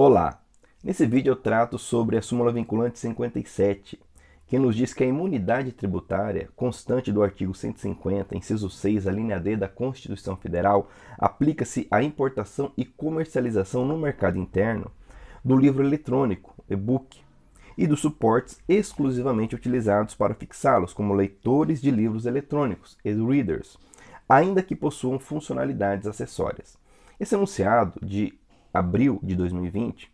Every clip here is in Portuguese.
Olá! Nesse vídeo eu trato sobre a súmula vinculante 57, que nos diz que a imunidade tributária constante do artigo 150, inciso 6, a linha D da Constituição Federal, aplica-se à importação e comercialização no mercado interno do livro eletrônico, e-book, e dos suportes exclusivamente utilizados para fixá-los, como leitores de livros eletrônicos, e-readers, ainda que possuam funcionalidades acessórias. Esse enunciado de abril de 2020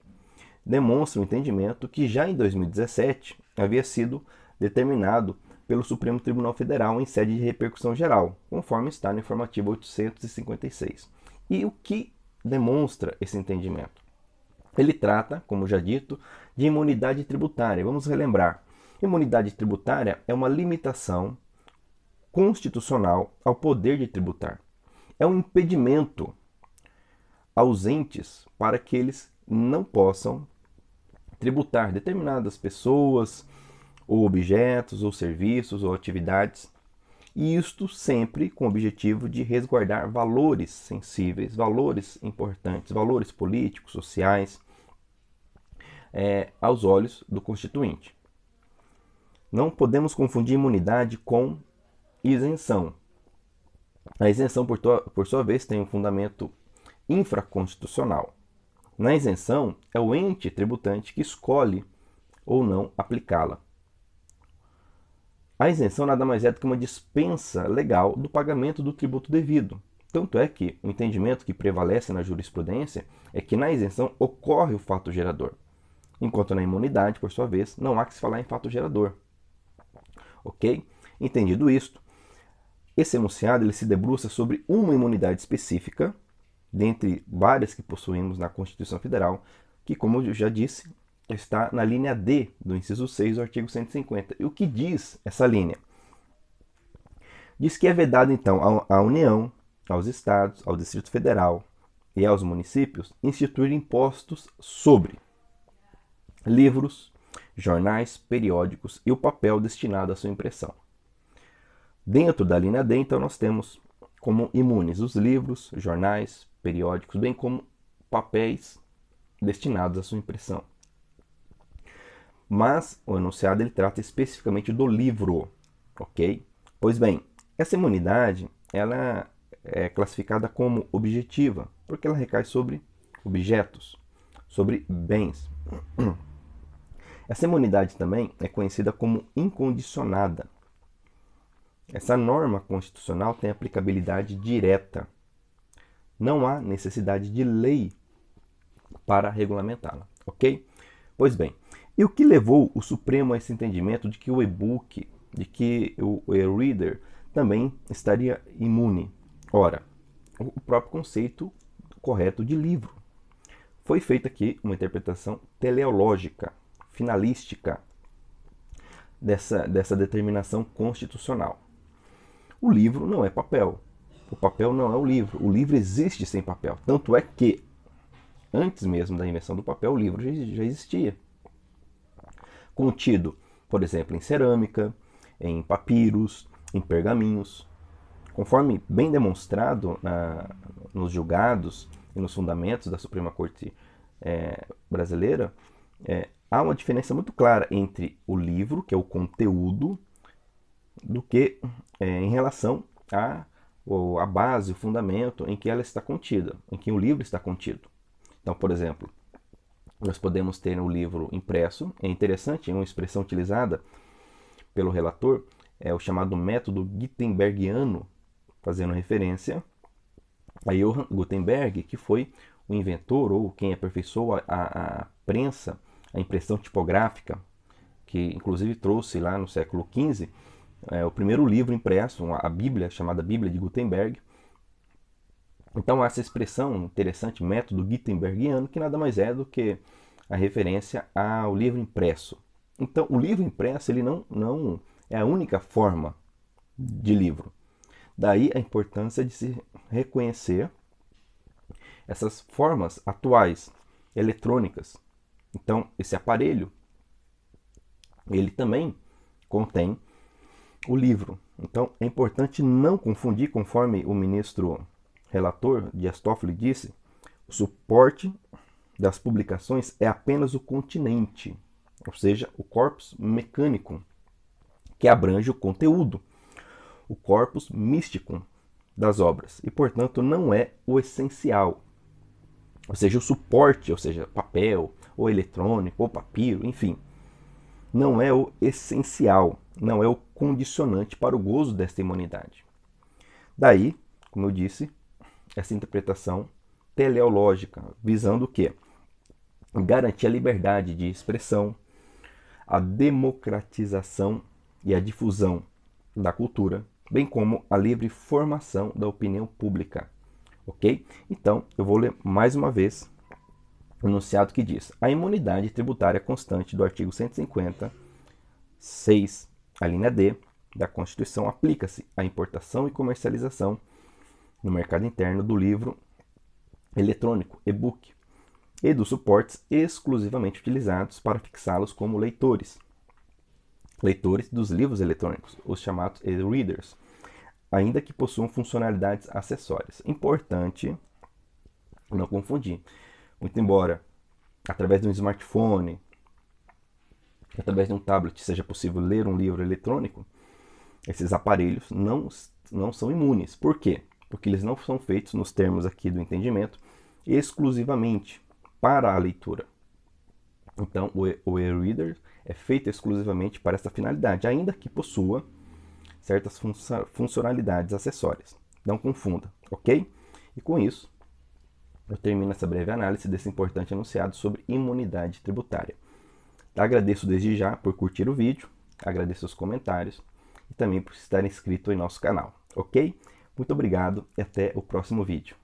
demonstra o entendimento que já em 2017 havia sido determinado pelo Supremo Tribunal Federal em sede de repercussão geral, conforme está no informativo 856. E o que demonstra esse entendimento? Ele trata, como já dito, de imunidade tributária. Vamos relembrar. Imunidade tributária é uma limitação constitucional ao poder de tributar. É um impedimento ausentes para que eles não possam tributar determinadas pessoas, ou objetos, ou serviços, ou atividades, e isto sempre com o objetivo de resguardar valores sensíveis, valores importantes, valores políticos, sociais, é, aos olhos do Constituinte. Não podemos confundir imunidade com isenção. A isenção, por, por sua vez, tem um fundamento infraconstitucional. Na isenção, é o ente tributante que escolhe ou não aplicá-la. A isenção nada mais é do que uma dispensa legal do pagamento do tributo devido. Tanto é que o entendimento que prevalece na jurisprudência é que na isenção ocorre o fato gerador, enquanto na imunidade, por sua vez, não há que se falar em fato gerador. Ok? Entendido isto, esse enunciado ele se debruça sobre uma imunidade específica dentre várias que possuímos na Constituição Federal, que, como eu já disse, está na linha D do inciso 6 do artigo 150. E o que diz essa linha? Diz que é vedado, então, à União, aos Estados, ao Distrito Federal e aos municípios instituir impostos sobre livros, jornais, periódicos e o papel destinado à sua impressão. Dentro da linha D, então, nós temos como imunes os livros, jornais, periódicos, bem como papéis destinados à sua impressão. Mas o enunciado ele trata especificamente do livro, ok? Pois bem, essa imunidade ela é classificada como objetiva, porque ela recai sobre objetos, sobre bens. Essa imunidade também é conhecida como incondicionada. Essa norma constitucional tem aplicabilidade direta não há necessidade de lei para regulamentá-la, ok? Pois bem, e o que levou o Supremo a esse entendimento de que o e-book, de que o e-reader também estaria imune? Ora, o próprio conceito correto de livro. Foi feita aqui uma interpretação teleológica, finalística dessa, dessa determinação constitucional. O livro não é papel, o papel não é o livro. O livro existe sem papel. Tanto é que, antes mesmo da invenção do papel, o livro já existia. Contido, por exemplo, em cerâmica, em papiros, em pergaminhos. Conforme bem demonstrado na, nos julgados e nos fundamentos da Suprema Corte é, brasileira, é, há uma diferença muito clara entre o livro, que é o conteúdo, do que é, em relação a a base, o fundamento em que ela está contida, em que o livro está contido. Então, por exemplo, nós podemos ter um livro impresso. É interessante, uma expressão utilizada pelo relator é o chamado método Gutenbergiano, fazendo referência a Johann Gutenberg, que foi o inventor ou quem aperfeiçoou a, a, a prensa, a impressão tipográfica, que inclusive trouxe lá no século XV é, o primeiro livro impresso, a Bíblia, chamada Bíblia de Gutenberg. Então, essa expressão interessante, método Gutenbergiano, que nada mais é do que a referência ao livro impresso. Então, o livro impresso ele não, não é a única forma de livro. Daí a importância de se reconhecer essas formas atuais, eletrônicas. Então, esse aparelho, ele também contém o livro. Então é importante não confundir, conforme o ministro relator Dias Toffoli disse, o suporte das publicações é apenas o continente, ou seja, o corpus mecânico, que abrange o conteúdo, o corpus místico das obras, e portanto não é o essencial, ou seja, o suporte, ou seja, papel, ou eletrônico, ou papiro, enfim, não é o essencial, não é o condicionante para o gozo desta imunidade. Daí, como eu disse, essa interpretação teleológica, visando o quê? Garantir a liberdade de expressão, a democratização e a difusão da cultura, bem como a livre formação da opinião pública. Ok? Então, eu vou ler mais uma vez o enunciado que diz: a imunidade tributária constante do artigo 150, 6, a linha D da Constituição aplica-se à importação e comercialização no mercado interno do livro eletrônico, e-book, e dos suportes exclusivamente utilizados para fixá-los como leitores. Leitores dos livros eletrônicos, os chamados e-readers, ainda que possuam funcionalidades acessórias. Importante não confundir. Muito embora através de um smartphone, através de um tablet seja possível ler um livro eletrônico, esses aparelhos não, não são imunes. Por quê? Porque eles não são feitos, nos termos aqui do entendimento, exclusivamente para a leitura. Então, o e-reader é feito exclusivamente para essa finalidade, ainda que possua certas funcionalidades acessórias. Não confunda, ok? E com isso, eu termino essa breve análise desse importante enunciado sobre imunidade tributária. Agradeço desde já por curtir o vídeo, agradeço os comentários e também por estar inscrito em nosso canal, ok? Muito obrigado e até o próximo vídeo.